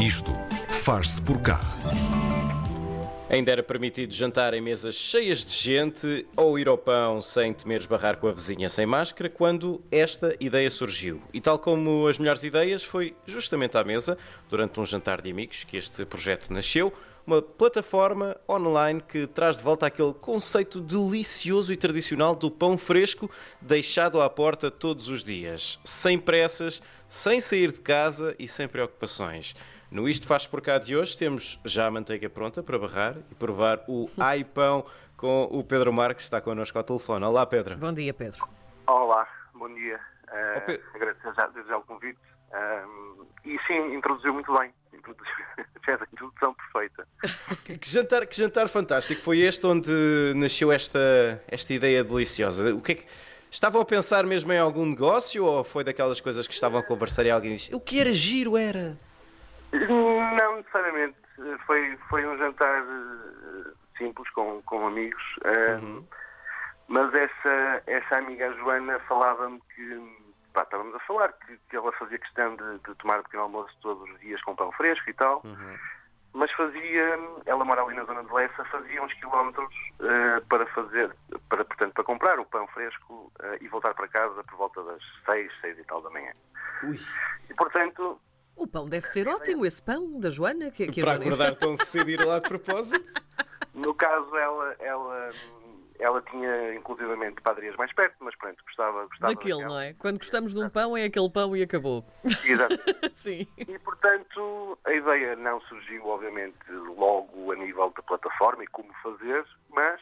Isto faz-se por cá. Ainda era permitido jantar em mesas cheias de gente ou ir ao pão sem temer esbarrar com a vizinha sem máscara quando esta ideia surgiu. E tal como as melhores ideias, foi justamente à mesa, durante um jantar de amigos, que este projeto nasceu. Uma plataforma online que traz de volta aquele conceito delicioso e tradicional do pão fresco deixado à porta todos os dias, sem pressas, sem sair de casa e sem preocupações. No Isto Faz Por Cá de hoje temos já a manteiga pronta para barrar e provar o Ai Pão com o Pedro Marques, que está connosco ao telefone. Olá, Pedro. Bom dia, Pedro. Olá, bom dia. Uh, Oh, Pe- Agradeço já, desde já o convite. Um, e sim, introduziu muito bem. Introduziu, fez a introdução perfeita. Que jantar, que jantar fantástico foi este onde nasceu esta, esta ideia deliciosa. O que é que... Estavam a pensar mesmo em algum negócio ou foi daquelas coisas que estavam a conversar e alguém disse o que era giro era? Não necessariamente. Foi, foi um jantar eh, simples com, com amigos. um, Mas essa, essa amiga Joana falava-me que. Pá, estávamos a falar que, que ela fazia questão de, de tomar pequeno almoço todos os dias com pão fresco e tal. mas fazia, ela mora ali na zona de Lessa, fazia uns quilómetros eh, para fazer, para, portanto, para comprar o pão fresco eh, e voltar para casa por volta das seis, seis e tal da manhã. Ui. E, portanto, O pão deve ser ótimo, esse pão da Joana. Que, que a Para Joana- acordar tão cedo e ir lá de propósito? no caso, ela, ela, ela tinha inclusivamente padarias mais perto, mas pronto, gostava, gostava Daquele, daquela. não é? Quando gostamos de um pão, é aquele pão e acabou. Exato. Sim. E, portanto, a ideia não surgiu, obviamente, logo a nível da plataforma e como fazer, mas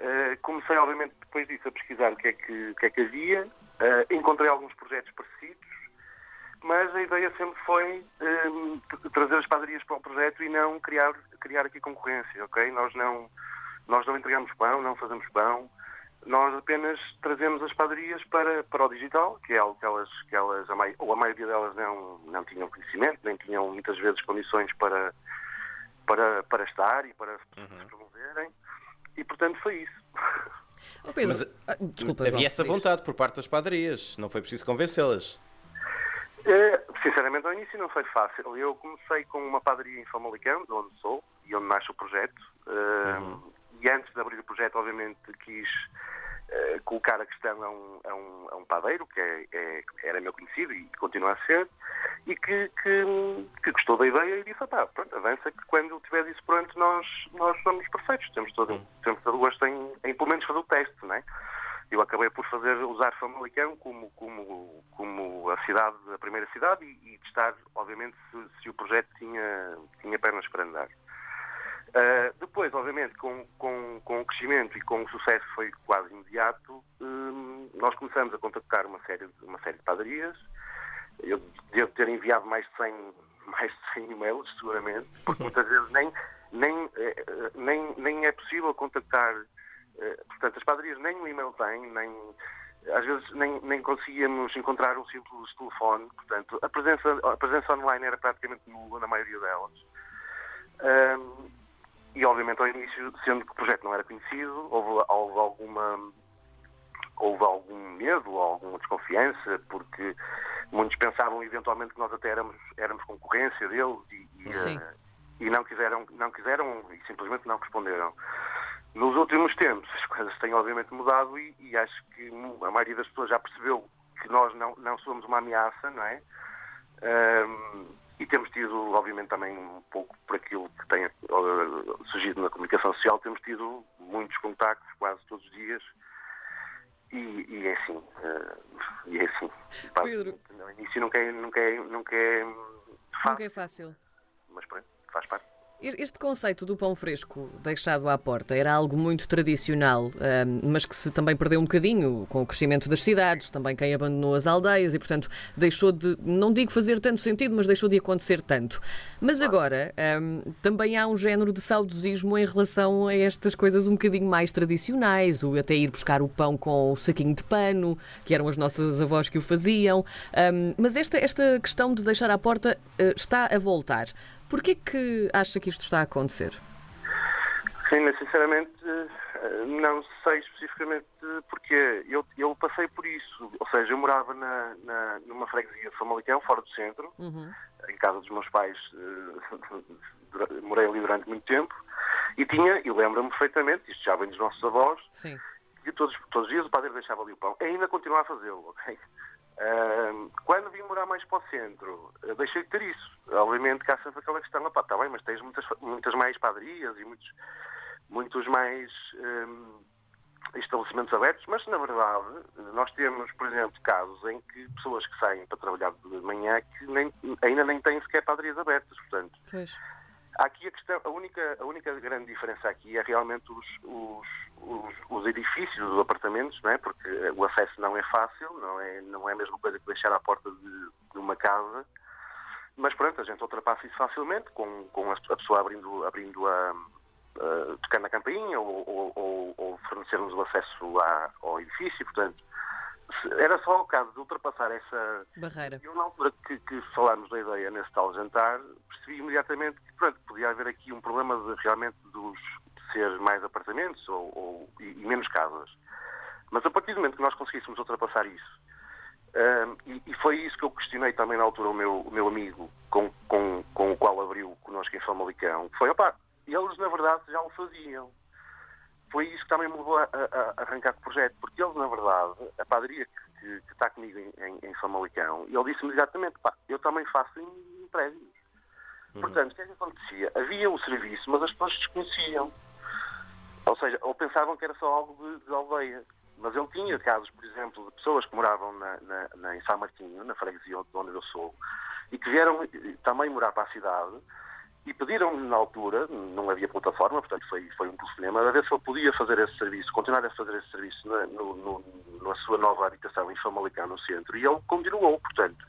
eh, comecei, obviamente, depois disso a pesquisar o que é que, o que, é que havia. Eh, encontrei alguns projetos parecidos, mas a ideia sempre foi t- trazer as padarias para o projeto e não criar, criar aqui concorrência, ok? Nós não, nós não entregamos pão, não fazemos pão, nós apenas trazemos as padarias para, para o digital, que é algo que elas, que elas a mai- ou a maioria delas não, não tinham conhecimento, nem tinham muitas vezes condições para, para, para estar e para se promoverem. E, portanto, foi isso. Oh, Pedro, Mas, ah, desculpa, Havia João, essa vontade por parte das padarias, não foi preciso convencê-las. Eh, sinceramente, ao início não foi fácil. Eu comecei com uma padaria em Famalicão, de onde sou, e onde nasce o projeto. Eh, E antes de abrir o projeto, obviamente, quis eh, colocar a questão a um, a um, a um padeiro, que é, é- era meu conhecido e continua a ser, e que, que, que gostou da ideia e disse, "Ah, pá, pronto, avança que quando tiver isso pronto, nós, nós somos perfeitos. Temos todo, temos todo o gosto em, em, pelo menos, fazer o teste, não é? Eu acabei por fazer, usar Famalicão como, como, como a cidade, a primeira cidade e, e testar, obviamente, se, se o projeto tinha, tinha pernas para andar. Uh, depois, obviamente, com, com, com o crescimento e com o sucesso foi quase imediato, hum, nós começamos a contactar uma série, de- uma série de padarias. Eu devo ter enviado mais de 100, mais de 100 e-mails, seguramente, porque muitas vezes nem, nem, eh, eh, nem, nem é possível contactar. Eh, Portanto, as padarias nem o e-mail têm, nem, às vezes nem, nem conseguíamos encontrar um simples telefone. Portanto, a presença, a presença online era praticamente nula na maioria delas. Ahm, e obviamente ao início, sendo que o projeto não era conhecido, houve, houve alguma houve algum medo ou alguma desconfiança, porque muitos pensavam eventualmente que nós até éramos, éramos concorrência deles e, e, eh, e não quiseram, não quiseram e simplesmente não responderam. Nos últimos tempos as coisas têm obviamente mudado e, e acho que a maioria das pessoas já percebeu que nós não, não somos uma ameaça, não é? Ahm, e temos tido, obviamente, também um pouco por aquilo que tem eh, surgido na comunicação social, temos tido muitos contactos quase todos os dias. E, e é assim. eh, e é assim. Pedro. No início nunca é, nunca é, nunca é fácil, Nunca é fácil. mas pronto, faz parte. Este conceito do pão fresco deixado à porta era algo muito tradicional, ahm, mas que se também perdeu um bocadinho com o crescimento das cidades, também quem abandonou as aldeias e, portanto, deixou de, não digo fazer tanto sentido, mas deixou de acontecer tanto. Mas agora ahm, também há um género de saudosismo em relação a estas coisas um bocadinho mais tradicionais, o até ir buscar o pão com o saquinho de pano, que eram as nossas avós que o faziam. Ahm, mas esta, esta questão de deixar à porta eh, está a voltar. Porquê que acha que isto está a acontecer? Sim, sinceramente eh, não sei especificamente porque eu, eu passei por isso. Ou seja, eu morava na, na, numa freguesia de Famalicão, fora do centro, uhum. em casa dos meus pais, eh, morei ali durante muito tempo, e tinha, e lembro-me perfeitamente, isto já vem dos nossos avós, Sim. que todos, todos os dias o padre deixava ali o pão. E ainda continua a fazê-lo, ok? Quando vim morar mais para o centro, uh, deixei de ter isso. Obviamente que há sempre aquela questão, pá, está bem, mas tens muitas, muitas mais padarias e muitos, muitos mais estabelecimentos abertos, mas na verdade nós temos, por exemplo, casos em que pessoas que saem para trabalhar de manhã que nem, ainda nem têm sequer padarias abertas, portanto. Pois. Aqui a questão, a única, a única grande diferença aqui é realmente os, os, os, os edifícios, os apartamentos, não é? porque o acesso não é fácil, não é, não é a mesma coisa que deixar à porta de, de uma casa, mas pronto, a gente ultrapassa isso facilmente com, com a pessoa abrindo, abrindo a, uh, tocando a campainha ou, ou, ou, ou fornecermos o acesso à, ao edifício, portanto, era só o caso de ultrapassar essa barreira. Eu, na altura que, que falámos da ideia nesse tal jantar, percebi imediatamente que pronto, podia haver aqui um problema de, realmente dos, ser mais apartamentos ou, ou e, e, menos casas. Mas a partir do momento que nós conseguíssemos ultrapassar isso, um, e, e, foi isso que eu questionei também na altura o meu, o meu amigo com, com, com o qual abriu connosco em Famalicão, foi, opá, eles na verdade já o faziam foi isso que também me levou a, a, a, arrancar o projeto, porque eles, na verdade, a padaria que, que, que está comigo em, em, em Famalicão, ele disse-me exatamente, pá, eu também faço em, em prédios. Uhum. Portanto, o que é que acontecia? Havia o serviço, mas as pessoas desconheciam. Ou seja, ou pensavam que era só algo de, de aldeia. Mas ele tinha casos, por exemplo, de pessoas que moravam na, na, na, em São Martinho, na freguesia onde eu sou, e que vieram também morar para a cidade, e pediram-me na altura, não havia plataforma, portanto foi, foi um telefonema, a ver se ele podia fazer esse serviço, continuar a fazer esse serviço na, no, no, na sua nova habitação em Famalicão, no centro, e ele continuou, portanto.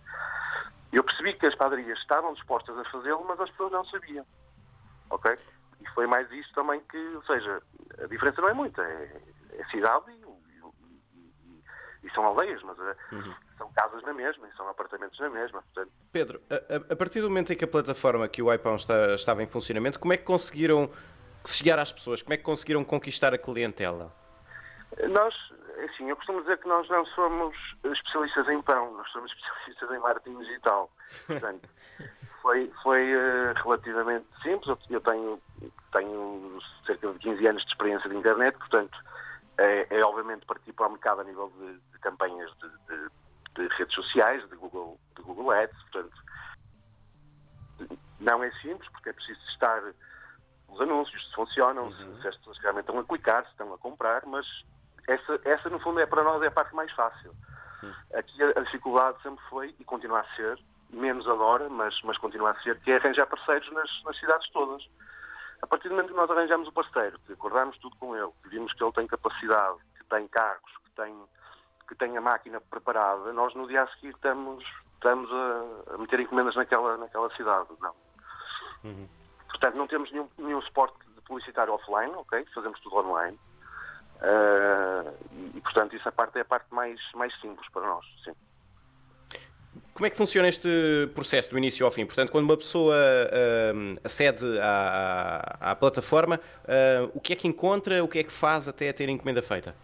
Eu percebi que as padarias estavam dispostas a fazê-lo, mas as pessoas não sabiam. Ok? E foi mais isso também que, ou seja, a diferença não é muita, é, é cidade e e são aldeias, mas uh, uhum. são casas na mesma e são apartamentos na mesma. Portanto... Pedro, a, a, partir do momento em que a plataforma que o iPhone está, estava em funcionamento, como é que conseguiram chegar às pessoas? Como é que conseguiram conquistar a clientela? Nós, assim, eu costumo dizer que nós não somos especialistas em pão, nós somos especialistas em marketing digital. Portanto, foi, foi uh, relativamente simples. Eu tenho, tenho cerca de 15 anos de experiência de internet, portanto, é, é obviamente partir para o mercado a nível de, de campanhas de, de, de, redes sociais, de Google, de Google Ads, portanto, não é simples, porque é preciso testar os anúncios, se funcionam, uhum. se, as pessoas realmente estão a clicar, se estão a comprar, mas essa, essa no fundo é para nós é a parte mais fácil. Uhum. Aqui a, a, dificuldade sempre foi, e continua a ser, menos agora, mas, mas continua a ser, que é arranjar parceiros nas, nas cidades todas. A partir do momento que nós arranjamos o parceiro, que acordámos tudo com ele, que vimos que ele tem capacidade, que tem cargos, que tem, que tem a máquina preparada, nós no dia a seguir estamos, estamos a, a meter encomendas naquela, naquela cidade. Não. Uhum. Portanto, não temos nenhum, nenhum suporte de publicitário offline, ok? Fazemos tudo online. Uh, e, e, portanto, isso a parte é a parte mais, mais simples para nós, sim. Como é que funciona este processo do início ao fim? Portanto, quando uma pessoa uh, acede à, à, plataforma, uh, o que é que encontra, o que é que faz até ter a encomenda feita?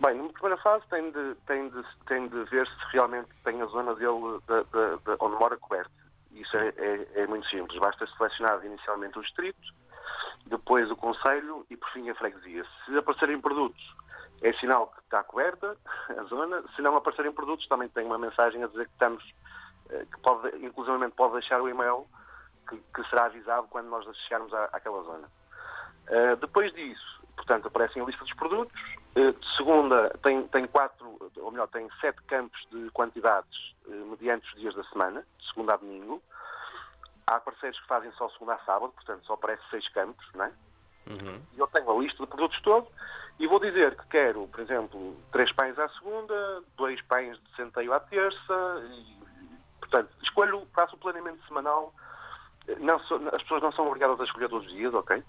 Bem, numa primeira fase tem de, tem de, tem de ver se realmente tem a zona dele de, de, de onde mora coberta. Isso é, é, é, muito simples. Basta selecionar inicialmente o distrito, depois o conselho e por fim a freguesia. Se aparecerem produtos é sinal que está coberta a zona. Se não aparecerem produtos, também tem uma mensagem a dizer que estamos, eh, que pode, inclusivamente pode deixar o e-mail que, que será avisado quando nós chegarmos à, àquela zona. Uh, depois disso, portanto, aparecem a lista dos produtos. Uh, de segunda, tem, tem quatro, ou melhor, tem sete campos de quantidades mediante os dias da semana, de segunda a domingo. Há parceiros que fazem só segunda a sábado, portanto, só aparece seis campos, não é? Uhum. Eu tenho a lista de produtos todos e vou dizer que quero, por exemplo, três pães à segunda, dois pães de centeio à terça e, portanto, escolho, faço o planeamento semanal. Não, as pessoas não são obrigadas a escolher todos os dias, ok?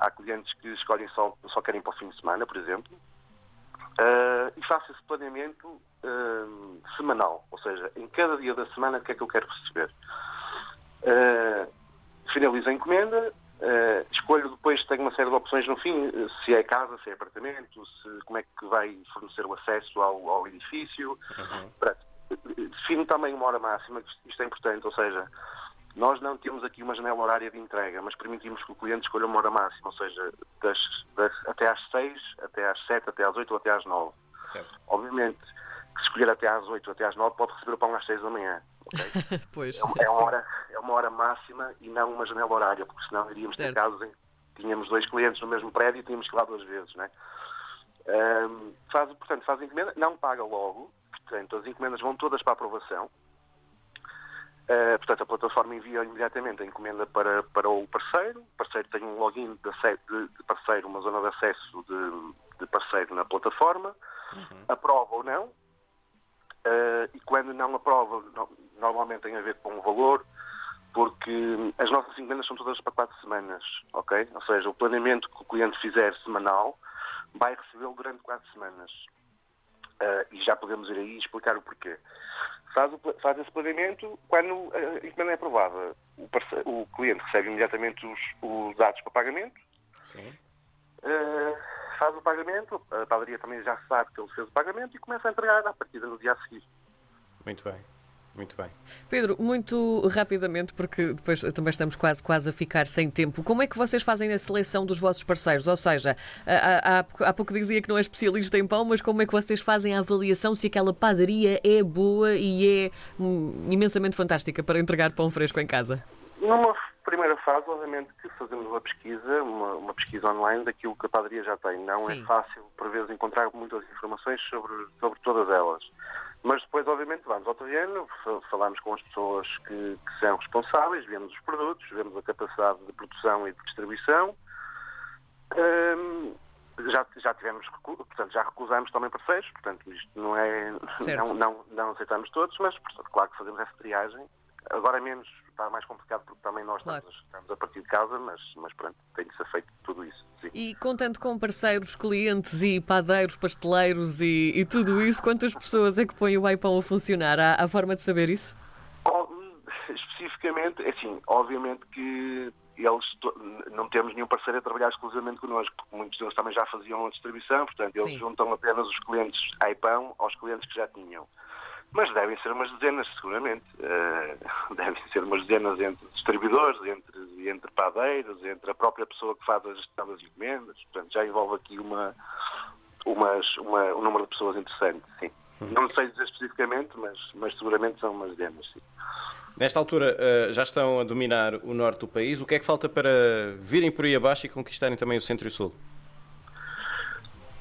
Há clientes que escolhem só, só querem para o fim de semana, por exemplo. Uh, e faço esse planeamento uh, semanal, ou seja, em cada dia da semana o que é que eu quero receber. Finalizo a encomenda, Uh, escolho depois, tenho uma série de opções no fim, se é casa, se é apartamento, se, como é que vai fornecer o acesso ao, ao edifício. Uhum. Defino também uma hora máxima, isto é importante, ou seja, nós não temos aqui uma janela horária de entrega, mas permitimos que o cliente escolha uma hora máxima, ou seja, das, das, até às 6, até às 7, até às 8 ou até às 9. Certo. Obviamente, que se escolher até às 8 ou até às 9, pode receber o pão às 6 da manhã. Okay? pois. É, é, uma hora, é uma hora máxima e não uma janela horária, porque senão iríamos certo. ter casos em que tínhamos dois clientes no mesmo prédio e tínhamos que ir lá duas vezes, não é? Um, faz, portanto, faz a encomenda, não paga logo, portanto, as encomendas vão todas para aprovação. Uh, portanto, a plataforma envia imediatamente a encomenda para, para o parceiro. O parceiro tem um login de, de, de parceiro, uma zona de acesso de, de parceiro na plataforma. Uhum. Aprova ou não. Uh, e quando não aprova, no, normalmente tem a ver com o valor, porque as nossas encomendas são todas para quatro semanas, ok? Ou seja, o planeamento que o cliente fizer semanal vai recebê-lo durante quatro semanas. Uh, e já podemos ir aí explicar o porquê. Faz, o, faz esse pagamento quando a encomenda é aprovada. O, o cliente recebe imediatamente os, os, dados para pagamento. Sim. Uh, faz o pagamento, a padaria também já sabe que ele fez o pagamento e começa a entregar a partir do dia a seguir. Muito bem. Muito bem. Pedro, muito rapidamente, porque depois também estamos quase, quase a ficar sem tempo. Como é que vocês fazem a seleção dos vossos parceiros? Ou seja, há, há, há pouco dizia que não é especialista em pão, mas como é que vocês fazem a avaliação se aquela padaria é boa e é hum, imensamente fantástica para entregar pão fresco em casa? Numa primeira fase, obviamente, que fazemos uma pesquisa, uma, uma, pesquisa online daquilo que a padaria já tem. Não é Sim. é fácil, por vezes, encontrar muitas informações sobre, sobre todas elas. Mas depois, obviamente, vamos ao terreno, falamos com as pessoas que, que são responsáveis, vemos os produtos, vemos a capacidade de produção e de distribuição. Hum, já, já tivemos, portanto, já recusamos também parceiros, portanto, isto não é, não, não, não, aceitamos todos, mas, portanto, claro que fazemos essa triagem. Agora é menos, está mais complicado porque também nós claro. estamos, estamos, a partir de casa, mas, mas pronto, tem que ser feito tudo isso. Sim. E contando com parceiros, clientes e padeiros, pasteleiros e, e, tudo isso, quantas pessoas é que põem o iPão a funcionar? Há, há forma de saber isso? Oh, especificamente, é assim, obviamente que eles não temos nenhum parceiro a trabalhar exclusivamente connosco, porque muitos deles também já faziam a distribuição, portanto, eles Sim. juntam apenas os clientes iPão aos clientes que já tinham. Mas devem ser umas dezenas, seguramente. Uh, devem ser umas dezenas entre distribuidores, entre, entre padeiros, entre a própria pessoa que faz a gestão das encomendas. Portanto, já envolve aqui uma, umas, uma, um número de pessoas interessante, sim. Uhum. Não sei dizer especificamente, mas, mas seguramente são umas dezenas, sim. Nesta altura uh, já estão a dominar o norte do país. O que é que falta para virem por aí abaixo e conquistarem também o centro e o sul?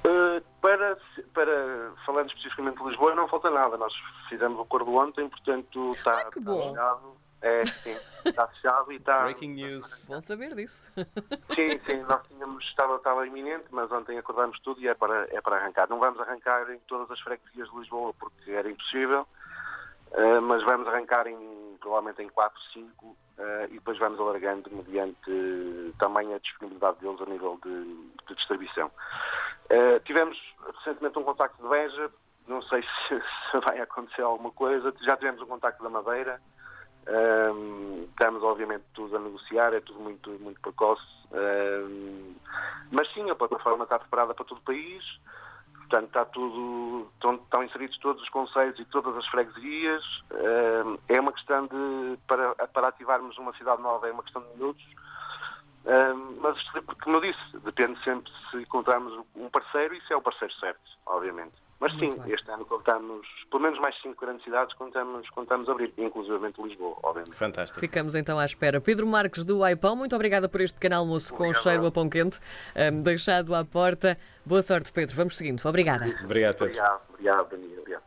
Uh, para, para, falando especificamente de Lisboa, não falta nada. Nós fizemos o acordo ontem, portanto está, ah, está fechado. É, sim, está fechado e está. Breaking news. Bom saber disso. Sim, sim, nós tínhamos, estava, estava iminente, mas ontem acordámos tudo e é para, é para arrancar. Não vamos arrancar em todas as freguesias de Lisboa porque era impossível, uh, mas vamos arrancar em, provavelmente em 4, 5 uh, e depois vamos alargando mediante também a disponibilidade deles a nível de, de distribuição. Uh, tivemos recentemente um contacto de Beja, não sei se, se, vai acontecer alguma coisa. Já tivemos um contacto da Madeira. Um, estamos, obviamente, tudo a negociar, é tudo muito, muito precoce. Um, mas sim, a plataforma está preparada para todo o país. Portanto, está tudo, estão, estão inseridos todos os conselhos e todas as freguesias. Um, é uma questão de, para, para ativarmos uma cidade nova, é uma questão de minutos. mas, como eu disse, depende sempre se encontrarmos um parceiro e se é o parceiro certo, obviamente. Mas sim, este ano contamos, pelo menos mais cinco grandes cidades contamos, contamos abrir, inclusivamente Lisboa, obviamente. Fantástico. Ficamos então à espera. Pedro Marques do iPão, muito obrigada por este pequeno almoço Obrigado. com cheiro a pão quente, um, deixado à porta. Boa sorte, Pedro. Vamos seguindo. Obrigada. Obrigado, Pedro. Obrigado, obrigado, Daniel. Obrigado.